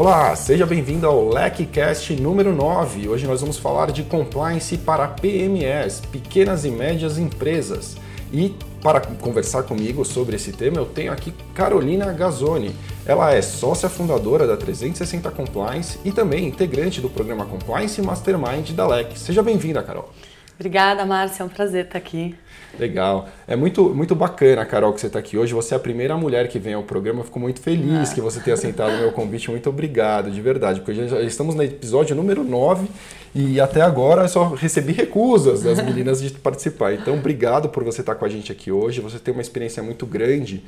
Olá, seja bem-vindo ao LECCast número 9. Hoje nós vamos falar de compliance para PMEs, pequenas e médias empresas. E para conversar comigo sobre esse tema, eu tenho aqui Carolina Gazzoni. Ela é sócia fundadora da 360 Compliance e também integrante do programa Compliance Mastermind da LEC. Seja bem-vinda, Carol. Obrigada, Márcia. É um prazer estar aqui. Legal. É muito, muito bacana, Carol, que você está aqui hoje. Você é a primeira mulher que vem ao programa. Eu fico muito feliz ah. que você tenha aceitado o meu convite. Muito obrigado, de verdade. Porque já, estamos no episódio número 9 e até agora eu só recebi recusas das meninas de participar. Então, obrigado por você estar com a gente aqui hoje. Você tem uma experiência muito grande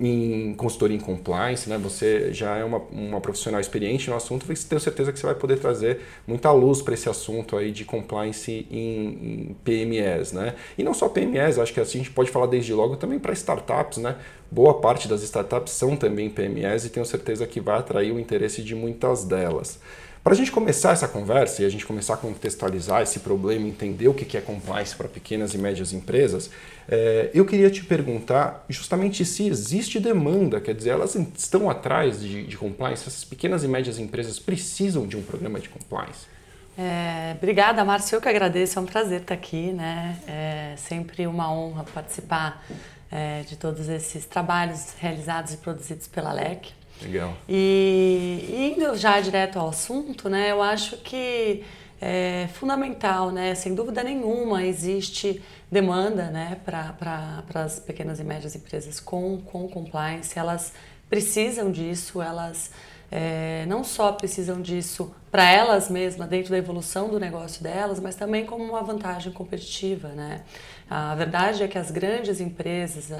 em consultoria em compliance, né? Você já é uma, uma profissional experiente no assunto tenho certeza que você vai poder trazer muita luz para esse assunto aí de compliance em, em, PMEs, né? E não só PMEs, acho que assim a gente pode falar desde logo também para startups, né? Boa parte das startups são também PMEs e tenho certeza que vai atrair o interesse de muitas delas. Para a gente começar essa conversa e a gente começar a contextualizar esse problema, entender o que é compliance para pequenas e médias empresas, é, eu queria te perguntar justamente se existe demanda, quer dizer, elas estão atrás de, de compliance, essas pequenas e médias empresas precisam de um programa de compliance? É, obrigada, Márcio. Eu que agradeço, é um prazer estar aqui. Né? É sempre uma honra participar é, de todos esses trabalhos realizados e produzidos pela LEC. Legal. E indo já direto ao assunto, né, eu acho que é fundamental, né, sem dúvida nenhuma, existe demanda né, para as pequenas e médias empresas com, com compliance, elas precisam disso, elas é, não só precisam disso para elas mesmas, dentro da evolução do negócio delas, mas também como uma vantagem competitiva. Né? A verdade é que as grandes empresas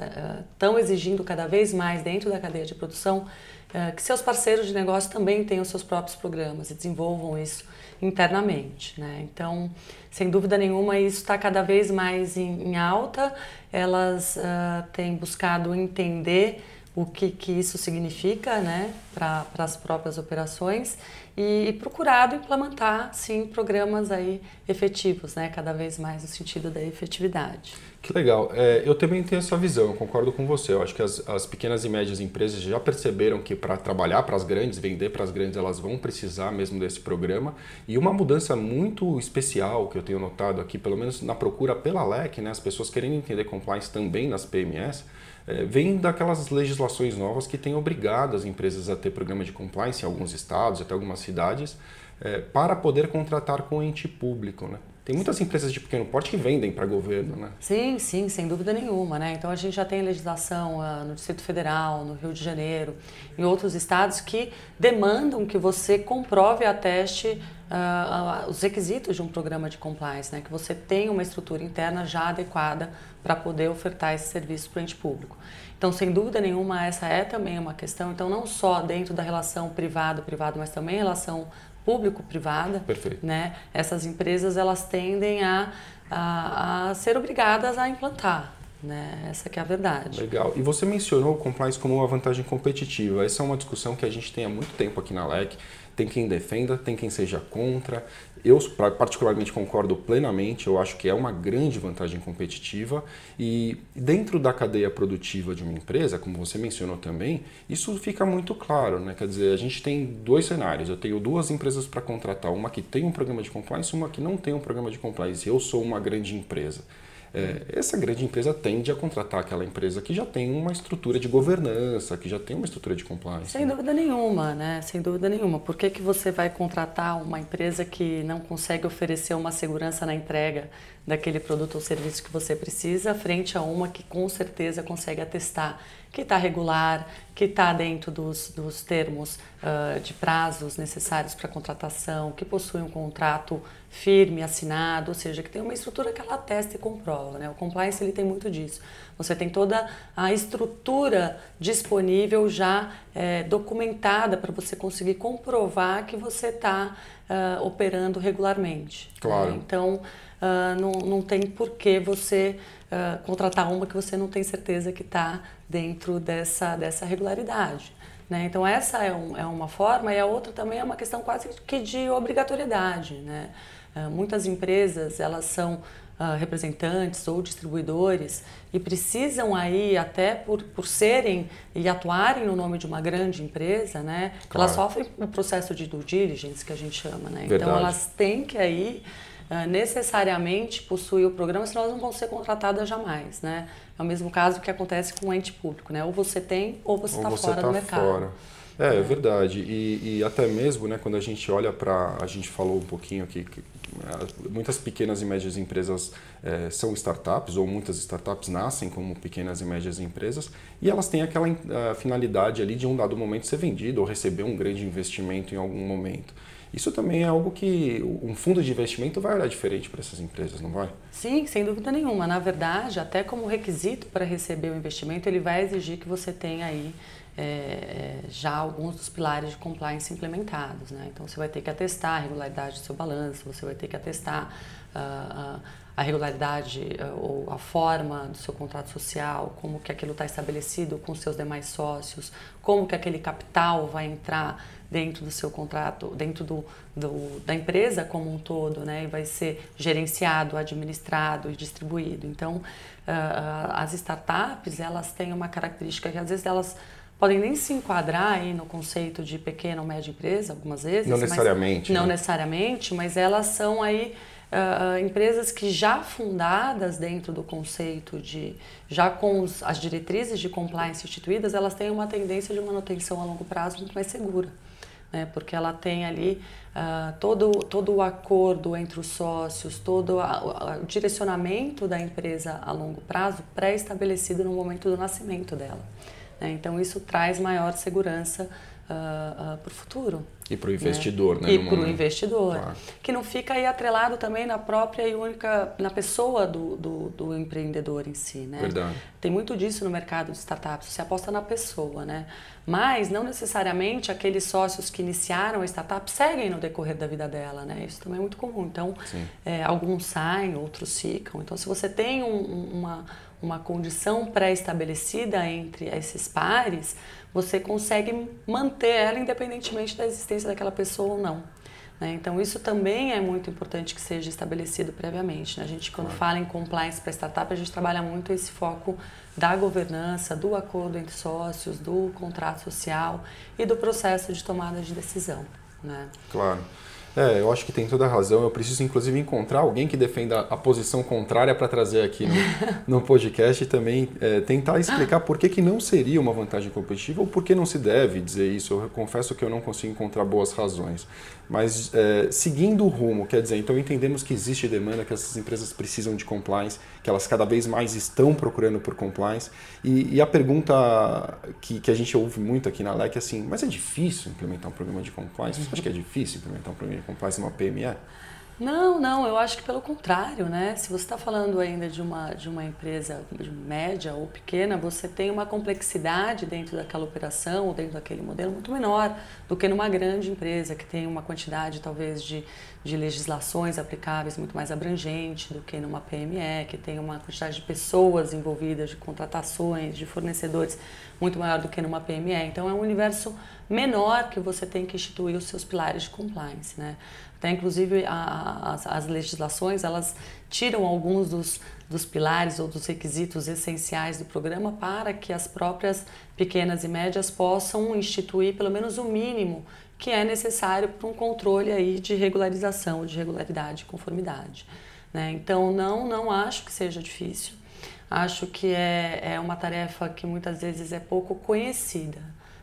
estão é, exigindo cada vez mais, dentro da cadeia de produção, é, que seus parceiros de negócio também tenham seus próprios programas e desenvolvam isso internamente. Né? Então, sem dúvida nenhuma, isso está cada vez mais em, em alta. Elas uh, têm buscado entender o que, que isso significa né, para as próprias operações e, e, procurado implementar, sim, programas aí efetivos, né, cada vez mais no sentido da efetividade. Que legal. É, eu também tenho essa visão, eu concordo com você. Eu acho que as, as pequenas e médias empresas já perceberam que para trabalhar para as grandes, vender para as grandes, elas vão precisar mesmo desse programa. E uma mudança muito especial que eu tenho notado aqui, pelo menos na procura pela LEC, né, as pessoas querendo entender compliance também nas PMS, é, vem daquelas legislações novas que têm obrigado as empresas a ter programa de compliance em alguns estados, até algumas cidades, é, para poder contratar com ente público. Né? Tem muitas empresas de pequeno porte que vendem para governo, né? Sim, sim, sem dúvida nenhuma, né? Então a gente já tem legislação uh, no Distrito Federal, no Rio de Janeiro, em outros estados que demandam que você comprove a teste uh, uh, os requisitos de um programa de compliance, né? Que você tenha uma estrutura interna já adequada para poder ofertar esse serviço para o ente público. Então, sem dúvida nenhuma, essa é também uma questão. Então, não só dentro da relação privado-privado, mas também relação público-privada, né? Essas empresas elas tendem a, a, a ser obrigadas a implantar. Né? Essa que é a verdade. Legal. E você mencionou o compliance como uma vantagem competitiva. Essa é uma discussão que a gente tem há muito tempo aqui na LEC. Tem quem defenda, tem quem seja contra. Eu, particularmente, concordo plenamente. Eu acho que é uma grande vantagem competitiva. E dentro da cadeia produtiva de uma empresa, como você mencionou também, isso fica muito claro. Né? Quer dizer, a gente tem dois cenários. Eu tenho duas empresas para contratar: uma que tem um programa de compliance uma que não tem um programa de compliance. Eu sou uma grande empresa é, essa grande empresa tende a contratar aquela empresa que já tem uma estrutura de governança, que já tem uma estrutura de compliance. Sem né? dúvida nenhuma, né? Sem dúvida nenhuma. Por que, que você vai contratar uma empresa que não consegue oferecer uma segurança na entrega daquele produto ou serviço que você precisa, frente a uma que com certeza consegue atestar que está regular, que está dentro dos, dos termos uh, de prazos necessários para contratação, que possui um contrato firme, assinado, ou seja, que tem uma estrutura que ela atesta e comprova. Né? O compliance ele tem muito disso. Você tem toda a estrutura disponível já é, documentada para você conseguir comprovar que você está uh, ah, operando regularmente. Claro. Né? Então, uh, não, não tem por que você uh, contratar uma que você não tem certeza que está dentro dessa, dessa regularidade. Né? Então essa é, um, é, uma forma e a outra também é uma questão quase que de obrigatoriedade. Né? Uh, muitas empresas elas são uh, representantes ou distribuidores e precisam aí, até por, por serem e atuarem no nome de uma grande empresa, né? Claro. Elas sofrem o um processo de due diligence, que a gente chama, né? Então elas têm que aí uh, necessariamente possuir o programa, senão elas não vão ser contratadas jamais, né? É o mesmo caso que acontece com o ente público, né? Ou você tem ou você está fora tá do mercado. Fora. É, é verdade. E, e, até mesmo, né, quando a gente olha para. A gente falou um pouquinho aqui que é, muitas pequenas e médias empresas é, são startups, ou muitas startups nascem como pequenas e médias empresas, e elas têm aquela finalidade ali de um dado momento ser vendido ou receber um grande investimento em algum momento. Isso também é algo que um fundo de investimento vai olhar diferente para essas empresas, não vai? Sim, sem dúvida nenhuma. Na verdade, até como requisito para receber o investimento, ele vai exigir que você tenha aí é, já alguns dos pilares de compliance implementados. Né? Então, você vai ter que atestar a regularidade do seu balanço, você vai ter que atestar uh, a regularidade uh, ou a forma do seu contrato social, como que aquilo está estabelecido com seus demais sócios, como que aquele capital vai entrar dentro do seu contrato, dentro do, do, da empresa como um todo, né? E vai ser gerenciado, administrado e distribuído. Então, as startups, elas têm uma característica que às vezes elas podem nem se enquadrar aí no conceito de pequena ou média empresa, algumas vezes. Não necessariamente. Não né? necessariamente, mas elas são aí uh, empresas que já fundadas dentro do conceito de, já com os, as diretrizes de compliance instituídas, elas têm uma tendência de manutenção a longo prazo muito mais segura. Né? Porque ela tem ali uh, todo, todo o acordo entre os sócios, todo a, o direcionamento da empresa a longo prazo pré-estabelecido no momento do nascimento dela. Né? Então, isso traz maior segurança uh, uh, para o futuro. E para o investidor, né? né E para o investidor. Claro. Que não fica aí atrelado também na própria e única, na pessoa do, do, do, empreendedor em si, né? Verdade. Tem muito disso no mercado de startups, você aposta na pessoa, né? Mas não necessariamente aqueles sócios que iniciaram a startup seguem no decorrer da vida dela, né? Isso também é muito comum. Então, é, alguns saem, outros ficam. Então, se você tem um, uma uma condição pré-estabelecida entre esses pares, você consegue manter ela independentemente da existência daquela pessoa ou não. Né? Então, isso também é muito importante que seja estabelecido previamente. Né? A gente, quando fala em compliance para startup, a gente trabalha muito esse foco da governança, do acordo entre sócios, do contrato social e do processo de tomada de decisão. Né? Claro. É, eu acho que tem toda a razão. Eu preciso, inclusive, encontrar alguém que defenda a posição contrária para trazer aqui no, no, podcast e também é, tentar explicar por que, que não seria uma vantagem competitiva ou por que não se deve dizer isso. Eu confesso que eu não consigo encontrar boas razões. Mas é, seguindo o rumo, quer dizer, então entendemos que existe demanda, que essas empresas precisam de compliance, que elas cada vez mais estão procurando por compliance. E, e a pergunta que, que a gente ouve muito aqui na LEC é assim, mas é difícil implementar um programa de compliance? Você acha que é difícil implementar um programa de compliance numa PME? Não, não, eu acho que pelo contrário, né? Se você está falando ainda de uma, de uma empresa média ou pequena, você tem uma complexidade dentro daquela operação ou dentro daquele modelo muito menor do que numa grande empresa que tem uma quantidade talvez de, de legislações aplicáveis muito mais abrangente do que numa PME, que tem uma quantidade de pessoas envolvidas, de contratações, de fornecedores muito maior do que numa PME. Então é um universo menor que você tem que instituir os seus pilares de compliance, né? Até, inclusive, a, a, as, as, legislações, elas tiram alguns dos, dos pilares ou dos requisitos essenciais do programa para que as próprias pequenas e médias possam instituir pelo menos o mínimo que é necessário para um controle aí de regularização, de regularidade e conformidade. Né? Então, não, não acho que seja difícil. Acho que é, é uma tarefa que muitas vezes é pouco conhecida.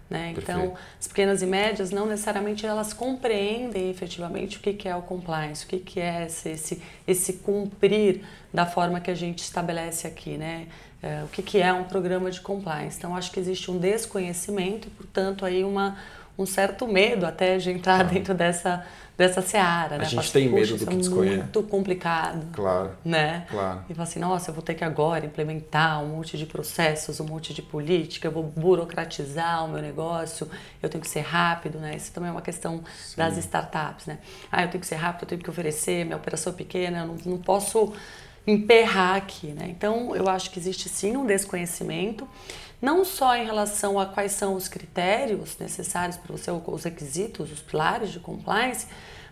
Né? Então, as pequenas e médias não necessariamente elas compreendem efetivamente o que, que é o compliance, o que, que é esse, esse, esse cumprir da forma que a gente estabelece aqui, né? É, o que, que é um programa de compliance. Então, acho que existe um desconhecimento e, portanto, aí uma, um certo medo até de entrar dentro dessa dessa seara, né? A gente tem medo do que é desconhece. muito complicado. Claro. Né? Claro. E fala assim, nossa, eu vou ter que agora implementar um monte de processos, um monte de política, eu vou burocratizar o meu negócio, eu tenho que ser rápido, né? Isso também é uma questão Sim. das startups, né? Ah, eu tenho que ser rápido, eu tenho que oferecer, minha operação é pequena, eu não, não posso emperrar aqui, né? Então, eu acho que existe sim um desconhecimento, não só em relação a quais são os critérios necessários para você, os requisitos, os pilares de compliance,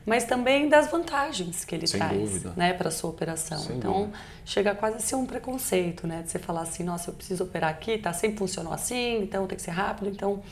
mas também das vantagens que ele Sem traz dúvida. né, para a sua operação. Sem então, dúvida. chega quase a ser um preconceito, né? De você falar assim, nossa, eu preciso operar aqui, tá? Sempre funcionou assim, então tem que ser rápido, então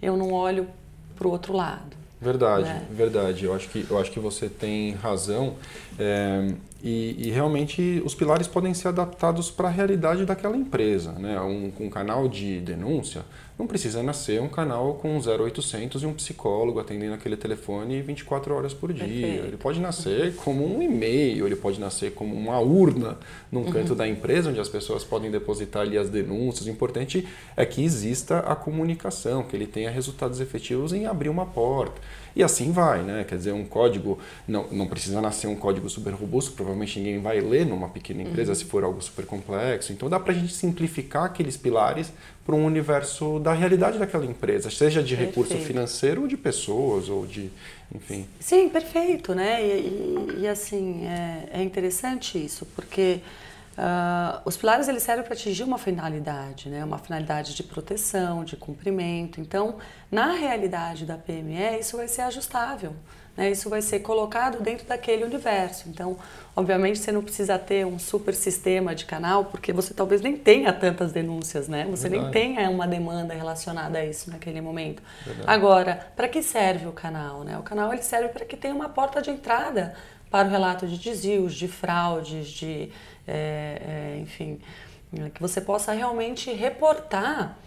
eu não olho para o outro lado. Verdade, né? verdade. Eu acho que, eu acho que você tem razão. É, e, e realmente os pilares podem ser adaptados para a realidade daquela empresa. Né? Um, um canal de denúncia não precisa nascer um canal com 0800 e um psicólogo atendendo aquele telefone 24 horas por dia. Perfeito. Ele pode nascer como um e-mail, ele pode nascer como uma urna num Uhum. canto da empresa onde as pessoas podem depositar ali as denúncias. O importante é que exista a comunicação, que ele tenha resultados efetivos em abrir uma porta. E assim vai, né? Quer dizer, um código não, não precisa nascer um código super robusto, provavelmente ninguém vai ler numa pequena empresa se for algo super complexo. Então dá para a gente simplificar aqueles pilares para um universo da realidade daquela empresa, seja de recurso Perfeito. financeiro ou de pessoas ou de, enfim. Sim, perfeito, né? E, e- e, assim, é, é interessante isso, porque ah, os pilares eles servem para atingir uma finalidade, né? Uma finalidade de proteção, de cumprimento. Então, na realidade da PME, isso vai ser ajustável, né? Isso vai ser colocado dentro daquele universo. Então, obviamente, você não precisa ter um super sistema de canal, porque você talvez nem tenha tantas denúncias, né? Você nem Verdade. tenha uma demanda relacionada a isso naquele momento. Verdade. Agora, para que serve o canal? Né? O canal ele serve para que tenha uma porta de entrada para o relato de desvios, de fraudes, de, é, é, enfim, que você possa realmente reportar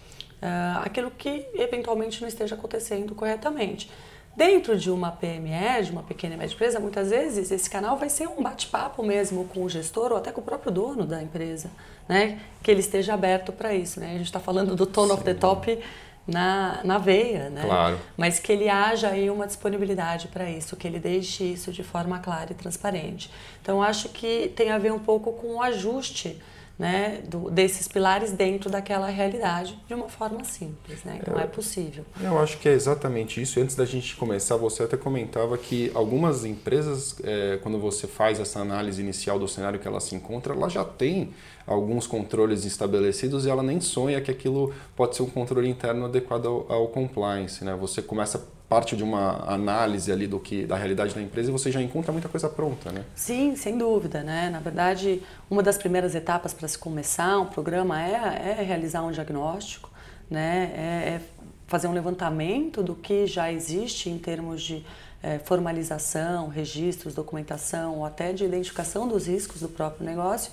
ah, aquilo que eventualmente não esteja acontecendo corretamente. Dentro de uma PME, de uma pequena e média empresa, muitas vezes esse canal vai ser um bate-papo mesmo com o gestor ou até com o próprio dono da empresa, né? Que ele esteja aberto para isso, né? A gente está falando do tone of the top na, na veia, né? Claro. Mas que ele haja aí uma disponibilidade para isso, que ele deixe isso de forma clara e transparente. Então, acho que tem a ver um pouco com o ajuste né, do, desses pilares dentro daquela realidade de uma forma simples, né? Então, é possível. Eu acho que é exatamente isso. Antes da gente começar, você até comentava que algumas empresas, é, quando você faz essa análise inicial do cenário que ela se encontra, ela já tem alguns controles estabelecidos e ela nem sonha que aquilo pode ser um controle interno adequado ao, ao compliance. Né? Você começa parte de uma análise ali do que da realidade da empresa e você já encontra muita coisa pronta, né? Sim, sem dúvida, né? Na verdade, uma das primeiras etapas para se começar um programa é, é realizar um diagnóstico, né? É, é fazer um levantamento do que já existe em termos de é, formalização, registros, documentação, ou até de identificação dos riscos do próprio negócio.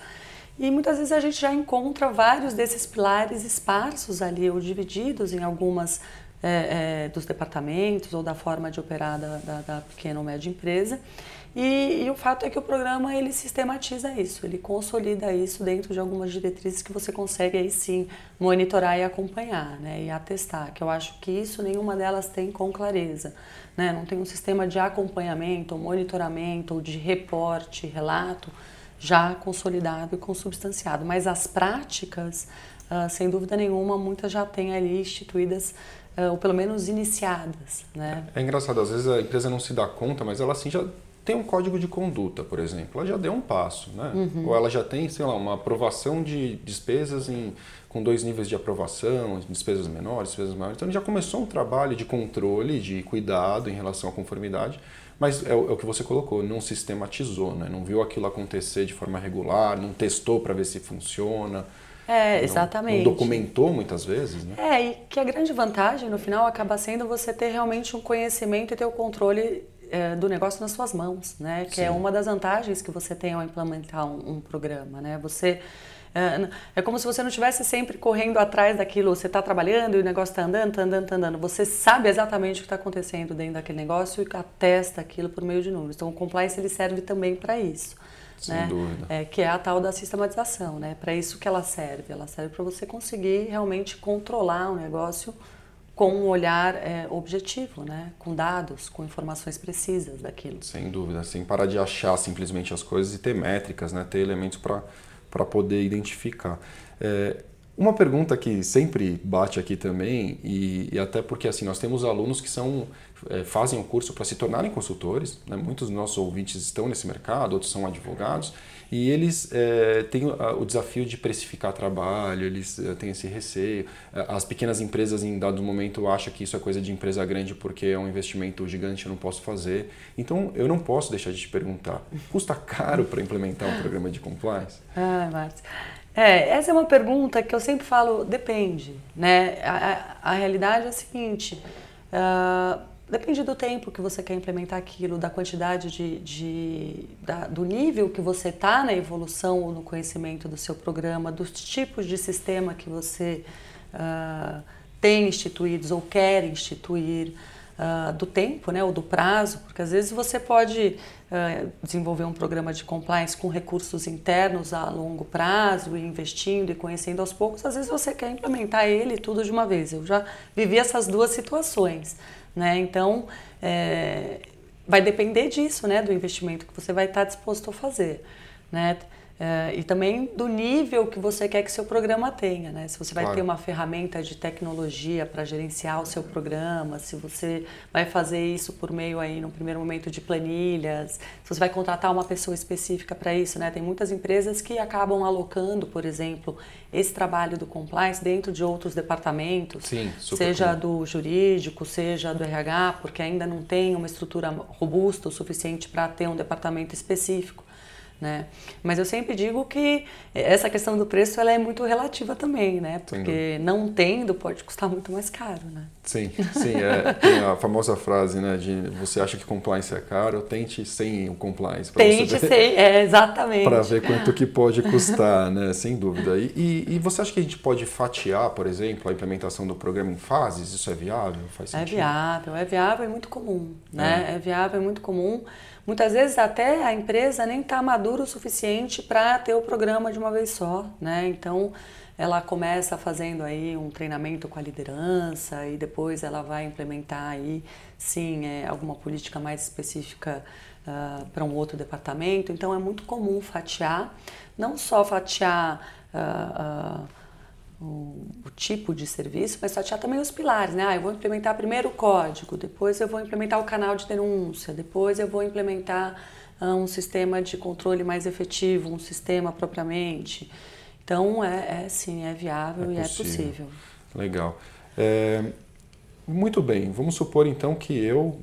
E muitas vezes a gente já encontra vários desses pilares esparsos ali ou divididos em algumas é, é, dos departamentos ou da forma de operar da, da, da pequena ou média empresa. E, e, o fato é que o programa ele sistematiza isso, ele consolida isso dentro de algumas diretrizes que você consegue aí sim monitorar e acompanhar, né, e atestar. Que eu acho que isso nenhuma delas tem com clareza, né? Não tem um sistema de acompanhamento, ou monitoramento, ou de reporte, relato já consolidado e consubstanciado. Mas as práticas, uh, sem dúvida nenhuma, muitas já têm ali instituídas ou pelo menos iniciadas, né? É engraçado, às vezes a empresa não se dá conta, mas ela assim já tem um código de conduta, por exemplo, ela já deu um passo, né? Uhum. Ou ela já tem, sei lá, uma aprovação de despesas em, com dois níveis de aprovação, despesas menores, despesas maiores. Então, já começou um trabalho de controle, de cuidado em relação à conformidade, mas é o, é o que você colocou, não sistematizou, né? Não viu aquilo acontecer de forma regular, não testou para ver se funciona. É, exatamente. Não, não documentou muitas vezes, né? É, e que a grande vantagem no final acaba sendo você ter realmente um conhecimento e ter o controle é, do negócio nas suas mãos, né? Que Sim. é uma das vantagens que você tem ao implementar um, um programa, né? Você é, é, como se você não estivesse sempre correndo atrás daquilo. Você está trabalhando e o negócio está andando, está andando, está andando. Você sabe exatamente o que está acontecendo dentro daquele negócio e atesta aquilo por meio de números. Então, o compliance ele serve também para isso. Sem né? dúvida. É, que é a tal da sistematização, né? Para isso que ela serve. Ela serve para você conseguir realmente controlar o negócio com um olhar é, objetivo, né? com dados, com informações precisas daquilo. Sem dúvida, sem parar de achar simplesmente as coisas e ter métricas, né? ter elementos para poder identificar. É, Uma pergunta que sempre bate aqui também, e, e até porque assim nós temos alunos que são fazem o curso para se tornarem consultores, né? muitos dos nossos ouvintes estão nesse mercado, outros são advogados, e eles é, têm o desafio de precificar trabalho, eles é, têm esse receio. É, as pequenas empresas, em dado momento, acham que isso é coisa de empresa grande porque é um investimento gigante, eu não posso fazer. Então, eu não posso deixar de te perguntar: custa caro para implementar um programa de compliance? Ah, Márcio. É, essa é uma pergunta que eu sempre falo, depende, né? A, a, a realidade é a seguinte, uh, depende do tempo que você quer implementar aquilo, da quantidade de, de da, do nível que você está na evolução ou no conhecimento do seu programa, dos tipos de sistema que você uh, tem instituídos ou quer instituir, uh, do tempo, né, ou do prazo, porque às vezes você pode uh, desenvolver um programa de compliance com recursos internos a longo prazo, investindo e conhecendo aos poucos, às vezes você quer implementar ele tudo de uma vez. Eu já vivi essas duas situações, né? Então, é, vai depender disso, né, do investimento que você vai estar disposto a fazer, né? Uh, e também do nível que você quer que seu programa tenha, né? Se você vai claro. ter uma ferramenta de tecnologia para gerenciar o seu programa, se você vai fazer isso por meio aí, no primeiro momento, de planilhas, se você vai contratar uma pessoa específica para isso, né? Tem muitas empresas que acabam alocando, por exemplo, esse trabalho do compliance dentro de outros departamentos, Sim, seja do jurídico, seja do RH, porque ainda não tem uma estrutura robusta o suficiente para ter um departamento específico. Né? Mas eu sempre digo que essa questão do preço ela é muito relativa também, né? Porque não tendo pode custar muito mais caro, né? Sim, sim. É, tem a famosa frase, né? De você acha que compliance é caro, tente sem o compliance. Tente sem, é, exatamente. Para ver quanto que pode custar, né? Sem dúvida. E, e, e, você acha que a gente pode fatiar, por exemplo, a implementação do programa em fases? Isso é viável? Faz é sentido? É viável, é viável e muito comum, né? É, é viável e muito comum. Muitas vezes até a empresa nem está madura o suficiente para ter o programa de uma vez só, né? Então ela começa fazendo aí um treinamento com a liderança e depois ela vai implementar aí sim é, alguma política mais específica uh, para um outro departamento. Então é muito comum fatiar, não só fatiar uh, uh, o, o, tipo de serviço, mas fatiar também os pilares, né? Ah, eu vou implementar primeiro o código, depois eu vou implementar o canal de denúncia, depois eu vou implementar ah, um sistema de controle mais efetivo, um sistema propriamente. Então, é, é sim, é viável é e é possível. Legal. É, muito bem, vamos supor então que eu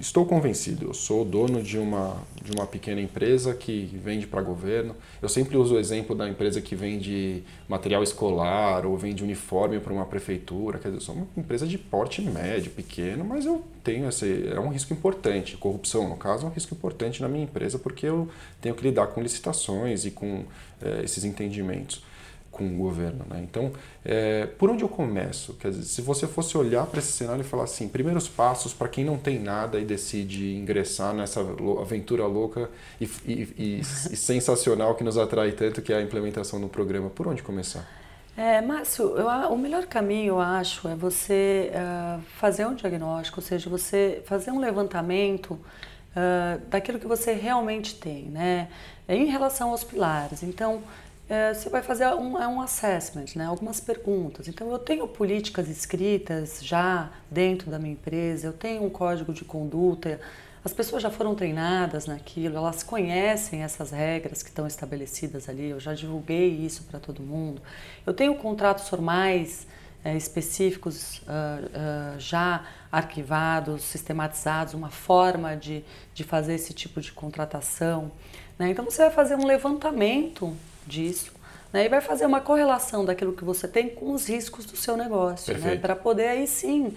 estou convencido, eu sou dono de uma, de uma pequena empresa que vende para governo. Eu sempre uso o exemplo da empresa que vende material escolar ou vende uniforme para uma prefeitura. Quer dizer, eu sou uma empresa de porte médio, pequeno, mas eu tenho esse. É um risco importante. Corrupção, no caso, é um risco importante na minha empresa porque eu tenho que lidar com licitações e com é, esses entendimentos com o governo. Né? Então, é, por onde eu começo? Quer dizer, se você fosse olhar para esse cenário e falar assim, primeiros passos para quem não tem nada e decide ingressar nessa aventura louca e, e, e, e sensacional que nos atrai tanto, que é a implementação do programa, por onde começar? É, Márcio, eu, o melhor caminho, eu acho, é você uh, fazer um diagnóstico, ou seja, você fazer um levantamento uh, daquilo que você realmente tem, né? Em relação aos pilares. Então, é, você vai fazer um, é um assessment, né? algumas perguntas. Então, eu tenho políticas escritas já dentro da minha empresa, eu tenho um código de conduta, as pessoas já foram treinadas naquilo, elas conhecem essas regras que estão estabelecidas ali, eu já divulguei isso para todo mundo. Eu tenho contratos formais é, específicos uh, uh, já arquivados, sistematizados, uma forma de, de fazer esse tipo de contratação. Né? Então, você vai fazer um levantamento disso. Né, e vai fazer uma correlação daquilo que você tem com os riscos do seu negócio, né, para poder aí sim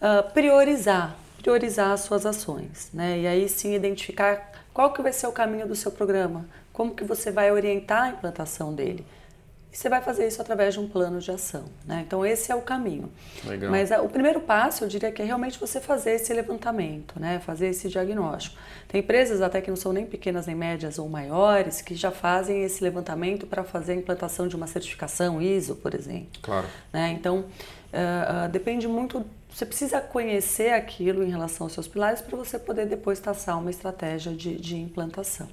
uh, priorizar, priorizar as suas ações, né, e aí sim identificar qual que vai ser o caminho do seu programa, como que você vai orientar a implantação dele. E você vai fazer isso através de um plano de ação. Né? Então, esse é o caminho. Legal. Mas a, o primeiro passo, eu diria que é realmente você fazer esse levantamento, né? fazer esse diagnóstico. Tem empresas, até que não são nem pequenas, nem médias ou maiores, que já fazem esse levantamento para fazer a implantação de uma certificação ISO, por exemplo. Claro. Né? Então, uh, uh, depende muito. Você precisa conhecer aquilo em relação aos seus pilares para você poder depois traçar uma estratégia de, de implantação.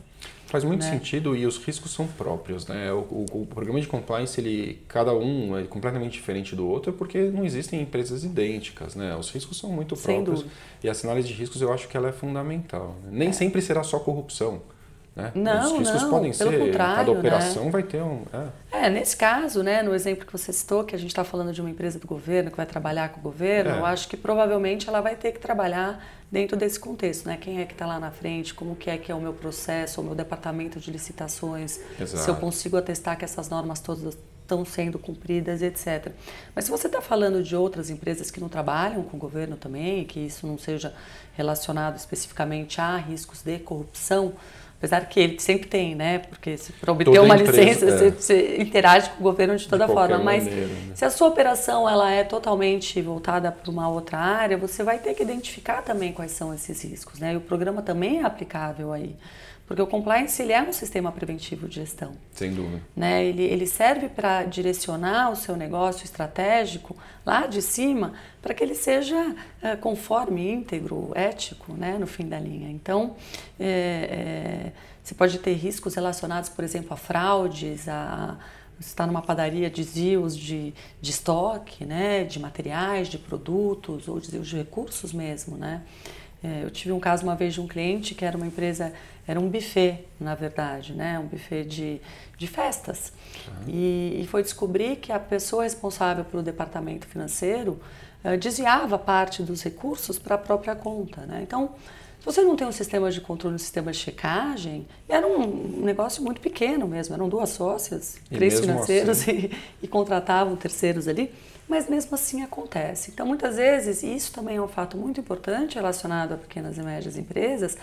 Faz muito né? sentido e os riscos são próprios, né? O, o, o, programa de compliance, ele, cada um é completamente diferente do outro, porque não existem empresas idênticas, né? Os riscos são muito próprios e a análise de riscos eu acho que ela é fundamental. Né? Nem é. sempre será só corrupção. Né? Não, Os riscos não, podem pelo ser, contrário, cada operação né? vai ter um... É. é. nesse caso, né, no exemplo que você citou, que a gente está falando de uma empresa do governo que vai trabalhar com o governo, é. eu acho que provavelmente ela vai ter que trabalhar dentro desse contexto, né? Quem é que está lá na frente, como que é que é o meu processo, o meu departamento de licitações, Exato. se eu consigo atestar que essas normas todas estão sendo cumpridas, etc. Mas se você está falando de outras empresas que não trabalham com o governo também, que isso não seja relacionado especificamente a riscos de corrupção, apesar que ele sempre tem, né? Porque para obter toda uma empresa, licença é. você, você, interage com o governo de toda de forma. Mas maneira, né? se a sua operação ela é totalmente voltada para uma outra área, você vai ter que identificar também quais são esses riscos, né? E o programa também é aplicável aí. Porque o compliance ele é um sistema preventivo de gestão. Sem dúvida. Né? Ele, ele serve para direcionar o seu negócio estratégico lá de cima para que ele seja é, conforme, íntegro, ético, né? no fim da linha. Então, é, é, você pode ter riscos relacionados, por exemplo, a fraudes, a, você está numa padaria, desvios de, de estoque, né? de materiais, de produtos ou desvios de recursos mesmo. Né? É, eu tive um caso uma vez de um cliente que era uma empresa, era um buffet, na verdade, né? um buffet de, de festas. E, e, foi descobrir que a pessoa responsável pelo departamento financeiro uh, desviava parte dos recursos para a própria conta. Né? Então, se você não tem um sistema de controle, um sistema de checagem, era um negócio muito pequeno mesmo, eram duas sócias, e três financeiros assim... e, e contratavam terceiros ali mas mesmo assim acontece. Então, muitas vezes, e isso também é um fato muito importante relacionado a pequenas e médias empresas,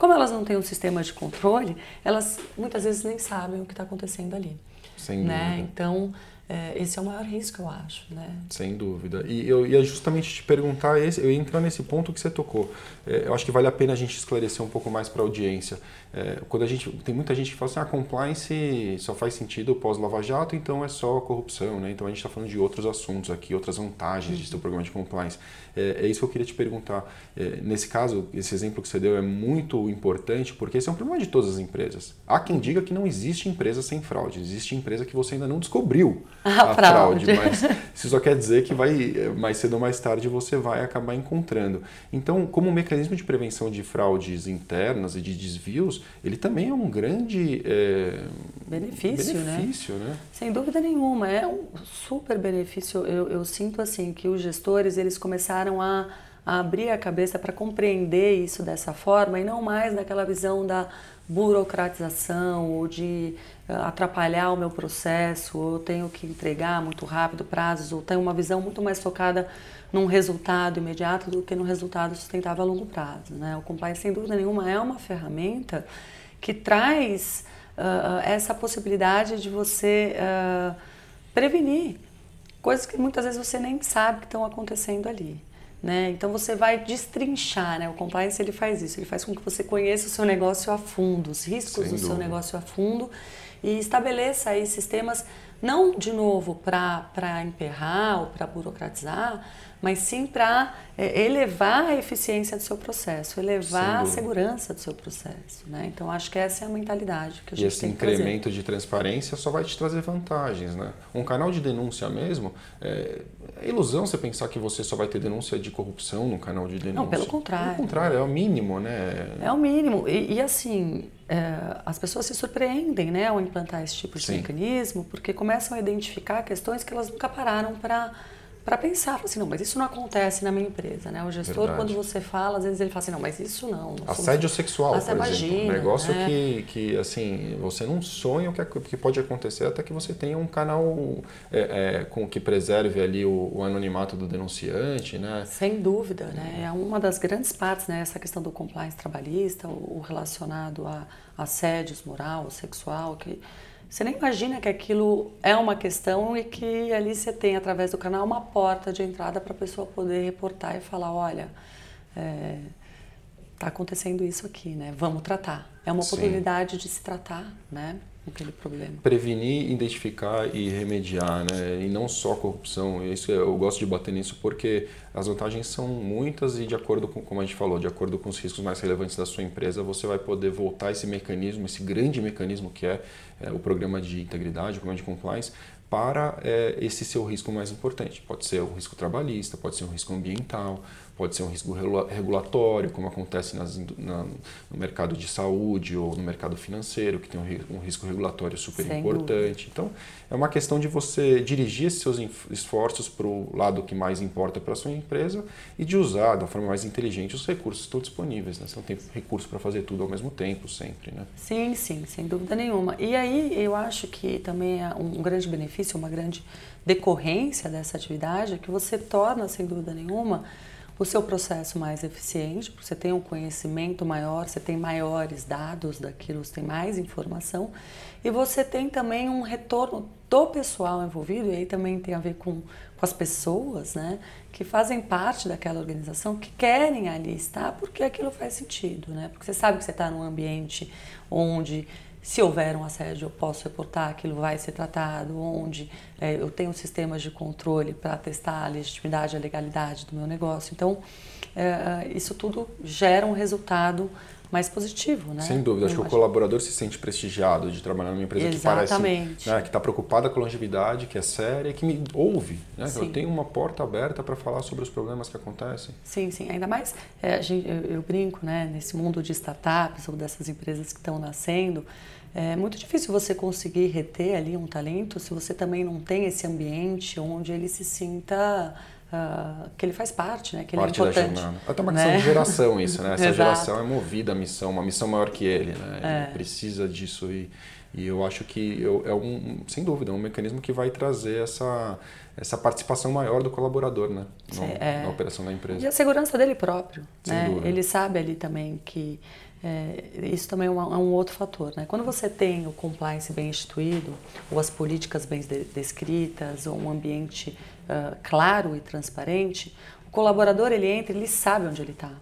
como elas não têm um sistema de controle, elas muitas vezes nem sabem o que está acontecendo ali. Sem né? dúvida. Então, é, esse é o maior risco, eu acho. Né? Sem dúvida. E eu ia justamente te perguntar, esse, eu ia entrar nesse ponto que você tocou. É, eu acho que vale a pena a gente esclarecer um pouco mais para a audiência. É, quando a gente tem muita gente que fala assim, a ah, compliance só faz sentido pós-lava jato, então é só corrupção, né? Então a gente está falando de outros assuntos aqui, outras vantagens de ter o programa de compliance. É, é, isso que eu queria te perguntar. É, nesse caso, esse exemplo que você deu é muito importante porque esse é um problema de todas as empresas. Há quem diga que não existe empresa sem fraude, existe empresa que você ainda não descobriu a, a fraude. fraude, mas isso só quer dizer que vai mais cedo ou mais tarde você vai acabar encontrando. Então, como mecanismo de prevenção de fraudes internas e de desvios, ele também é um grande é, benefício, benefício né? né? Sem dúvida nenhuma, é um super benefício. Eu, eu sinto assim que os gestores eles começaram a, a abrir a cabeça para compreender isso dessa forma e não mais naquela visão da burocratização ou de eh, atrapalhar o meu processo, ou eu tenho que entregar muito rápido prazos, ou tenho uma visão muito mais focada num resultado imediato do que no resultado sustentável a longo prazo. Né? O compliance, sem dúvida nenhuma, é uma ferramenta que traz uh, essa possibilidade de você uh, prevenir coisas que muitas vezes você nem sabe que estão acontecendo ali. Né? Então você vai destrinchar, né? O compliance ele faz isso, ele faz com que você conheça o seu negócio a fundo, os riscos Sem do dúvida. seu negócio a fundo e estabeleça aí sistemas não de novo para emperrar ou para burocratizar, mas sim para é, elevar a eficiência do seu processo, elevar a segurança do seu processo. Né? Então, acho que essa é a mentalidade que a gente e esse tem que incremento de transparência só vai te trazer vantagens. Né? Um canal de denúncia mesmo, é, é ilusão você pensar que você só vai ter denúncia de corrupção no canal de denúncia. Não, pelo contrário. Pelo contrário, é o mínimo. Né? É o mínimo. E, e assim, é, as pessoas se surpreendem né, ao implantar esse tipo de Sim. mecanismo, porque começam a identificar questões que elas nunca pararam para para pensar, assim, não, mas isso não acontece na minha empresa, né? O gestor, Verdade. quando você fala, às vezes ele fala assim, não, mas isso não. Assédio somos... sexual, por imagina, exemplo. Um negócio né? que, que, assim, você não sonha o que, que pode acontecer até que você tenha um canal é, é, com que preserve ali o, o, anonimato do denunciante, né? Sem dúvida, né? É uma das grandes partes, né? Essa questão do compliance trabalhista, o, o relacionado a assédios moral, sexual, que você nem imagina que aquilo é uma questão e que ali você tem, através do canal, uma porta de entrada para a pessoa poder reportar e falar: olha, é, tá acontecendo isso aqui, né? Vamos tratar. É uma oportunidade Sim. de se tratar, né? aquele problema. Prevenir, identificar e remediar, né? E não só corrupção. Isso eu gosto de bater nisso porque as vantagens são muitas e de acordo com, como a gente falou, de acordo com os riscos mais relevantes da sua empresa, você vai poder voltar esse mecanismo, esse grande mecanismo que é, é o programa de integridade, o programa de compliance, para é, esse seu risco mais importante. Pode ser um risco trabalhista, pode ser um risco ambiental, pode ser um risco regulatório, como acontece nas, na, no mercado de saúde ou no mercado financeiro, que tem um, um risco regulatório super Sem importante. Dúvida. Então, é uma questão de você dirigir esses seus esforços para o lado que mais importa para a sua empresa e de usar da forma mais inteligente os recursos que estão disponíveis. Né? Você não tem recurso para fazer tudo ao mesmo tempo, sempre. Né? Sim, sim, sem dúvida nenhuma. E aí, eu acho que também é um grande benefício, uma grande decorrência dessa atividade é que você torna, sem dúvida nenhuma, o seu processo mais eficiente, porque você tem um conhecimento maior, você tem maiores dados daquilo, você tem mais informação, e você tem também um retorno do pessoal envolvido, e aí também tem a ver com, com as pessoas, né, que fazem parte daquela organização, que querem ali estar porque aquilo faz sentido, né, porque você sabe que você está num ambiente onde se houver um assédio, eu posso reportar, aquilo vai ser tratado, onde é, eu tenho sistemas de controle para testar a legitimidade, a legalidade do meu negócio. Então, é, é, isso tudo gera um resultado mais positivo, né? Sem dúvida, acho que o colaborador se sente prestigiado de trabalhar numa empresa Exatamente. que parece, né, que está preocupada com a longevidade, que é séria, que me ouve, né? Sim. Eu tenho uma porta aberta para falar sobre os problemas que acontecem. Sim, sim. Ainda mais, é, eu, brinco, né? Nesse mundo de startups ou dessas empresas que estão nascendo, é muito difícil você conseguir reter ali um talento se você também não tem esse ambiente onde ele se sinta uh, que ele faz parte, né? Que parte ele é importante. Da jornada. Até uma questão né? de geração isso, né? Essa geração é movida à missão, uma missão maior que ele, né? É. Ele precisa disso e, e eu acho que eu, é um, sem dúvida, é um mecanismo que vai trazer essa essa participação maior do colaborador, né? No, é. Na operação da empresa. E a segurança dele próprio, sem né? Dúvida. Ele sabe ali também que é, isso também é, uma, é, um outro fator. Né? Quando você tem o compliance bem instituído, ou as políticas bem descritas, ou um ambiente uh, claro e transparente, o colaborador ele entra, ele sabe onde ele está.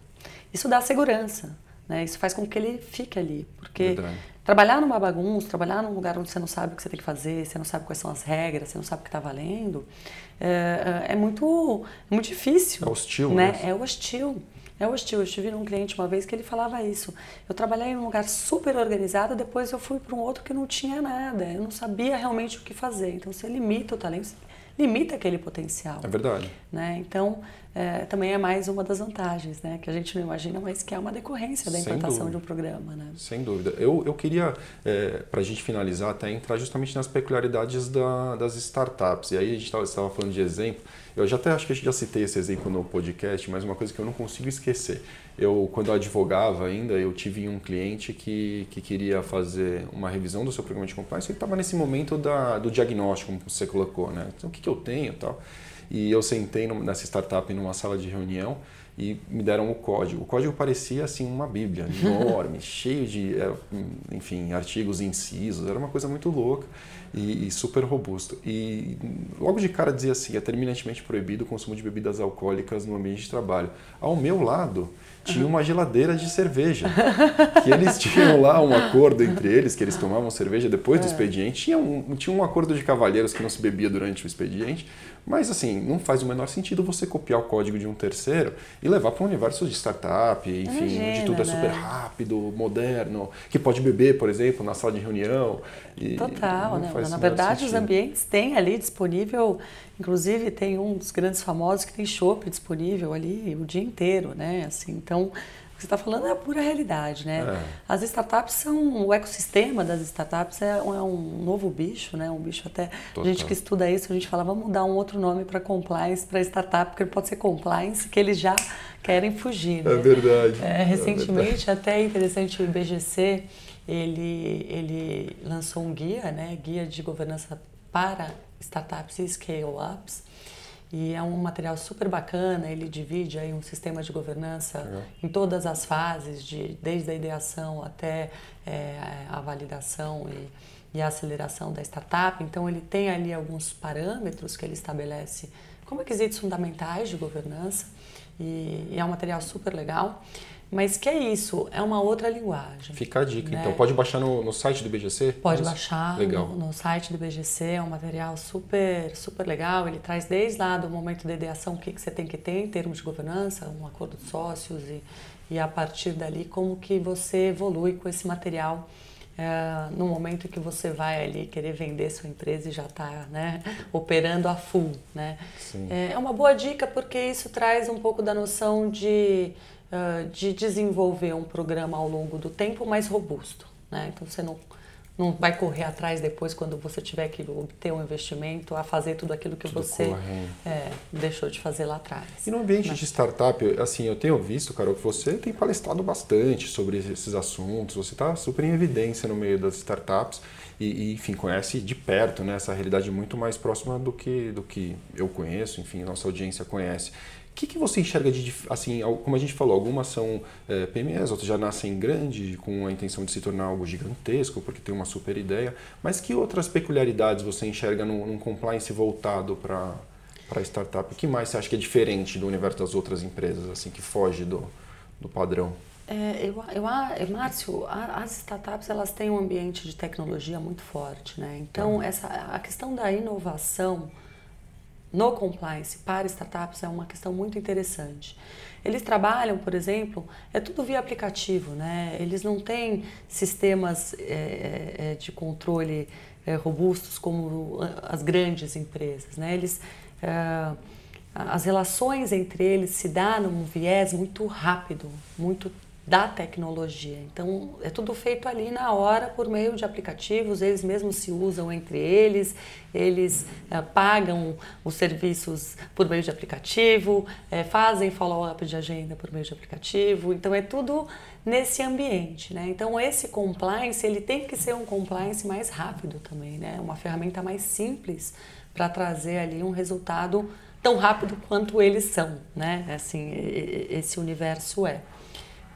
Isso dá segurança, né? isso faz com que ele fique ali, porque Verdade. trabalhar numa bagunça, trabalhar num lugar onde você não sabe o que você tem que fazer, você não sabe quais são as regras, você não sabe o que está valendo, é, é, muito, é muito difícil. É hostil, né? né? É hostil. É hostil. Eu tive um cliente uma vez que ele falava isso. Eu trabalhei em um lugar super organizado, depois eu fui para um outro que não tinha nada. Eu não sabia realmente o que fazer. Então você limita o talento, limita aquele potencial. É verdade. Né? Então, é, também é mais uma das vantagens, né? Que a gente não imagina, mas que é uma decorrência da implantação de um programa, né? Sem dúvida. Eu, eu queria, é, para a gente finalizar, até entrar justamente nas peculiaridades da, das startups. E aí a gente estava falando de exemplo. Eu já até acho que a gente já citei esse exemplo no podcast, mas uma coisa que eu não consigo esquecer. Eu, quando eu advogava ainda, eu tive um cliente que, que queria fazer uma revisão do seu programa de compliance. Ele estava nesse momento da, do diagnóstico, como você colocou, né? Então, o que, que eu tenho tal. E eu sentei nessa startup numa sala de reunião e me deram o código. O código parecia assim uma bíblia, enorme, cheio de, é, enfim, artigos e incisos. Era uma coisa muito louca e, e, super robusto. E logo de cara dizia assim: é terminantemente proibido o consumo de bebidas alcoólicas no ambiente de trabalho. Ao meu lado tinha uma geladeira de cerveja. que eles tinham lá um acordo entre eles, que eles tomavam cerveja depois do é. expediente. Tinha um, tinha um acordo de cavalheiros que não se bebia durante o expediente. Mas assim, não faz o menor sentido você copiar o código de um terceiro e levar para um universo de startup, enfim, Imagina, onde tudo é super né? rápido, moderno, que pode beber, por exemplo, na sala de reunião. Total, né? Na verdade, sentido. os ambientes têm ali disponível, inclusive tem um dos grandes famosos que tem chopp disponível ali o dia inteiro, né? Assim, então que você está falando é a pura realidade, né? É. As startups são, o ecossistema das startups é, é um novo bicho, né? Um bicho até, Total. a gente que estuda isso, a gente fala, vamos dar um outro nome para compliance, para startup, porque pode ser compliance, que eles já querem fugir, né? É verdade. É, recentemente, é verdade. até interessante, o IBGC, ele, ele lançou um guia, né? Guia de governança para startups e scale-ups, e é um material super bacana, ele divide aí um sistema de governança é. em todas as fases, de, desde a ideação até é, a validação e, e, a aceleração da startup. Então ele tem ali alguns parâmetros que ele estabelece como requisitos fundamentais de governança e, e é um material super legal. Mas que é isso, é uma outra linguagem. Fica a dica. Né? Então, pode baixar no, no site do BGC? Pode baixar legal. No, no, site do BGC, é um material super, super legal. Ele traz desde lá do momento de ideação o que, que você tem que ter em termos de governança, um acordo de sócios e, e a partir dali como que você evolui com esse material é, no momento que você vai ali querer vender sua empresa e já está né, operando a full. Né? É, é uma boa dica porque isso traz um pouco da noção de uh, de desenvolver um programa ao longo do tempo mais robusto. Né? Então você não, não vai correr atrás depois quando você tiver que obter um investimento a fazer tudo aquilo que tudo você é, deixou de fazer lá atrás. E no ambiente né? de startup, assim, eu tenho visto, Carol, que você tem palestrado bastante sobre esses assuntos, você está super em evidência no meio das startups e, e, enfim, conhece de perto né, essa realidade muito mais próxima do que, do que eu conheço, enfim, nossa audiência conhece que, que você enxerga de, assim, como a gente falou, algumas são é, PMEs, outras já nascem grandes, com a intenção de se tornar algo gigantesco, porque tem uma super ideia, mas que outras peculiaridades você enxerga num, num compliance voltado para para startup? O que mais você acha que é diferente do universo das outras empresas, assim, que foge do, do padrão? É, eu, eu, Márcio, as startups elas têm um ambiente de tecnologia muito forte, né? Então, tá. essa, a questão da inovação no compliance para startups é uma questão muito interessante. Eles trabalham, por exemplo, é tudo via aplicativo, né? Eles não têm sistemas é, de controle é, robustos como as grandes empresas, né? Eles é, as relações entre eles se dão num viés muito rápido, muito da tecnologia. Então, é tudo feito ali na hora por meio de aplicativos, eles mesmos se usam entre eles, eles é, pagam os serviços por meio de aplicativo, é, fazem follow-up de agenda por meio de aplicativo. Então, é tudo nesse ambiente, né? Então, esse compliance, ele tem que ser um compliance mais rápido também, né? Uma ferramenta mais simples para trazer ali um resultado tão rápido quanto eles são, né? Assim, esse universo é.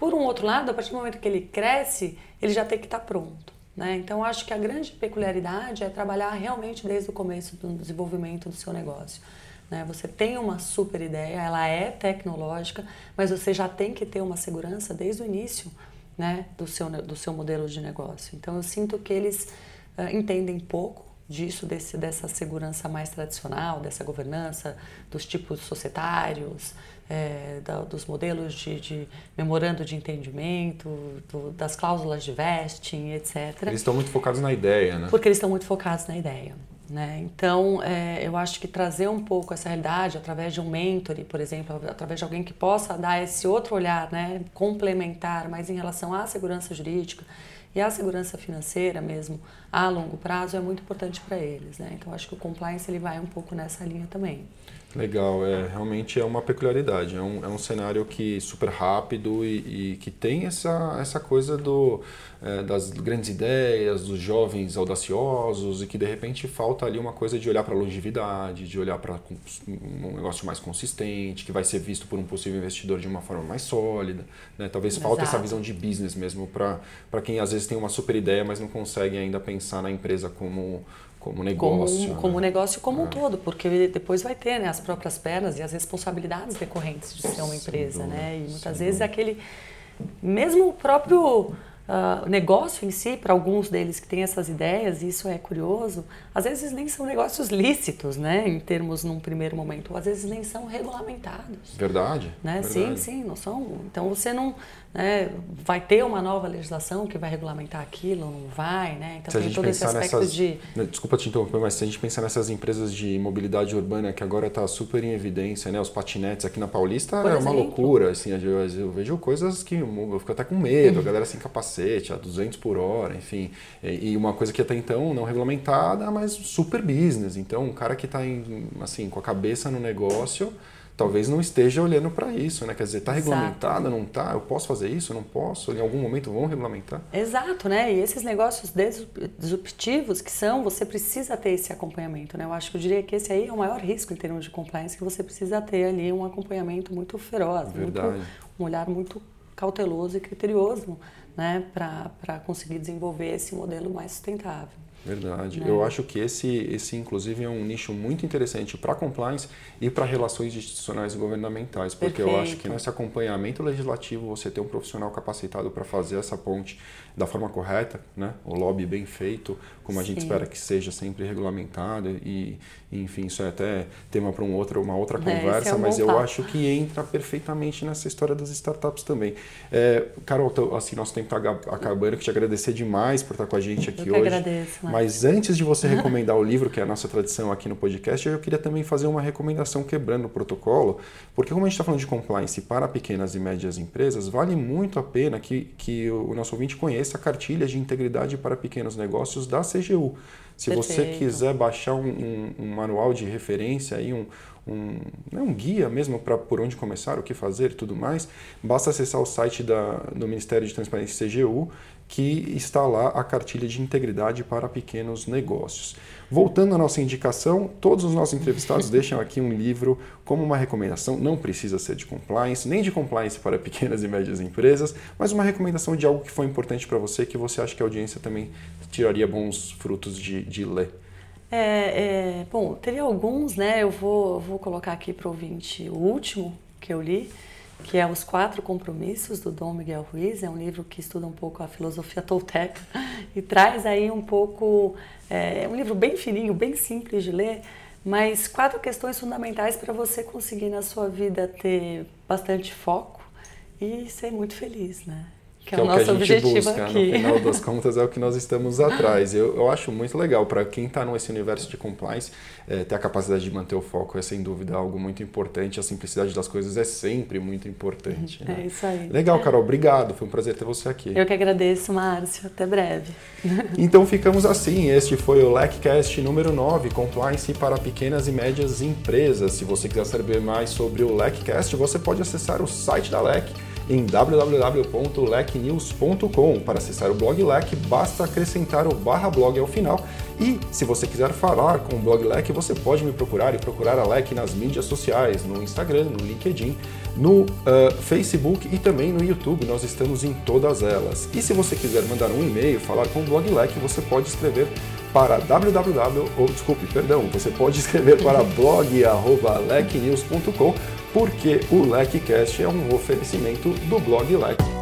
Por um outro lado, a partir do momento que ele cresce, ele já tem que estar pronto. Né? Então, acho que a grande peculiaridade é trabalhar realmente desde o começo do desenvolvimento do seu negócio. Né? Você tem uma super ideia, ela é tecnológica, mas você já tem que ter uma segurança desde o início né? do, seu, do seu modelo de negócio. Então, eu sinto que eles uh, entendem pouco disso, desse, dessa segurança mais tradicional, dessa governança, dos tipos societários, é, da, dos modelos de, de, memorando de entendimento, do, das cláusulas de vesting, etc. Eles estão muito focados na ideia, né? Porque eles estão muito focados na ideia. Né? Então, é, eu acho que trazer um pouco essa realidade através de um mentor, por exemplo, através de alguém que possa dar esse outro olhar, né, complementar, mas em relação à segurança jurídica e à segurança financeira mesmo, a longo prazo, é muito importante para eles. Né? Então, acho que o compliance ele vai um pouco nessa linha também. Legal, é, realmente é uma peculiaridade, é um, é um cenário que super rápido e, e que tem essa, essa coisa do, é, das grandes ideias, dos jovens audaciosos e que de repente falta ali uma coisa de olhar para a longevidade, de olhar para um negócio mais consistente, que vai ser visto por um possível investidor de uma forma mais sólida. Né? Talvez Exato. falte essa visão de business mesmo para quem às vezes tem uma super ideia, mas não consegue ainda pensar na empresa como como negócio. Como, né? como negócio como é. um todo, porque depois vai ter né, as próprias pernas e as responsabilidades decorrentes de ser uma empresa, né? E muitas vezes dúvida. aquele mesmo o próprio uh, negócio em si, para alguns deles que têm essas ideias, e isso é curioso, às vezes nem são negócios lícitos, né, em termos num primeiro momento, ou às vezes nem são regulamentados. Verdade. Né? Verdade. Sim, sim, não são. Então você não né, vai ter uma nova legislação que vai regulamentar aquilo, não vai, né? Então se tem todo esse aspecto nessas, de. Né, desculpa te interromper, mas se a gente pensar nessas empresas de mobilidade urbana que agora está super em evidência, né? Os patinetes aqui na Paulista Por é exemplo? uma loucura, assim, eu, eu, vejo coisas que eu fico até com medo, a galera sem capacete, a 200 por hora, enfim. E, e uma coisa que até então não regulamentada, mas super business. Então, um cara que está assim, com a cabeça no negócio talvez não esteja olhando para isso, né? Quer dizer, está regulamentado, não está? Eu posso fazer isso? Não posso? Em algum momento vão regulamentar? Exato, né? E esses negócios disruptivos que são, você precisa ter esse acompanhamento, né? Eu acho que eu diria que esse aí é o maior risco em termos de compliance, que você precisa ter ali um acompanhamento muito feroz, muito, um olhar muito cauteloso e criterioso, né? Para conseguir desenvolver esse modelo mais sustentável. Verdade. Né? Eu acho que esse, esse, inclusive, é um nicho muito interessante para compliance e para relações institucionais e governamentais, porque Perfeito. eu acho que nesse acompanhamento legislativo você ter um profissional capacitado para fazer essa ponte da forma correta, né? o lobby bem feito, como a Sim. gente espera que seja sempre regulamentado e, enfim, isso é até tema para um outro, uma outra é, conversa, é um mas eu papo. acho que entra perfeitamente nessa história das startups também. É, Carol, assim, nosso tempo está acabando, eu te agradecer demais por estar com a gente aqui eu hoje. agradeço. Mas antes de você recomendar o livro, que é a nossa tradição aqui no podcast, eu queria também fazer uma recomendação quebrando o protocolo, porque como a gente está falando de compliance para pequenas e médias empresas, vale muito a pena que, que o nosso ouvinte conheça a cartilha de integridade para pequenos negócios da CGU. Se Perfeito. você quiser baixar um, um, um, manual de referência, aí, um, um, né, um guia mesmo para por onde começar, o que fazer e tudo mais, basta acessar o site da, do Ministério de Transparência CGU que está lá a cartilha de integridade para pequenos negócios. Voltando à nossa indicação, todos os nossos entrevistados deixam aqui um livro como uma recomendação, não precisa ser de compliance, nem de compliance para pequenas e médias empresas, mas uma recomendação de algo que foi importante para você, que você acha que a audiência também tiraria bons frutos de, de ler. É, é, bom, teria alguns, né? Eu vou, vou colocar aqui para o ouvinte o último que eu li, que é Os Quatro Compromissos, do Dom Miguel Ruiz. É um livro que estuda um pouco a filosofia tolteca e traz aí um pouco... É, é um livro bem fininho, bem simples de ler, mas quatro questões fundamentais para você conseguir na sua vida ter bastante foco e ser muito feliz, né? Que, é, o, nosso que a gente busca, aqui. no final das contas, é o que nós estamos atrás. Eu, eu acho muito legal, para quem está nesse universo de compliance, é, ter a capacidade de manter o foco é sem dúvida algo muito importante. A simplicidade das coisas é sempre muito importante. Né? É isso aí. Legal, Carol, obrigado. Foi um prazer ter você aqui. Eu que agradeço, Márcio. Até breve. Então ficamos assim. Este foi o LECCast número 9, Compliance para Pequenas e Médias Empresas. Se você quiser saber mais sobre o LECCast, você pode acessar o site da LEC em www.lecnews.com. Para acessar o blog Lec, basta acrescentar o barra blog ao final. E se você quiser falar com o blog Lec, você pode me procurar e procurar a Lec nas mídias sociais, no Instagram, no LinkedIn, no uh, Facebook e também no YouTube. Nós estamos em todas elas. E se você quiser mandar um e-mail, falar com o blog Lec, você pode escrever para www, ou desculpe, perdão, você pode escrever para blog@lecnews.com porque o LecCast é um oferecimento do blog Lec.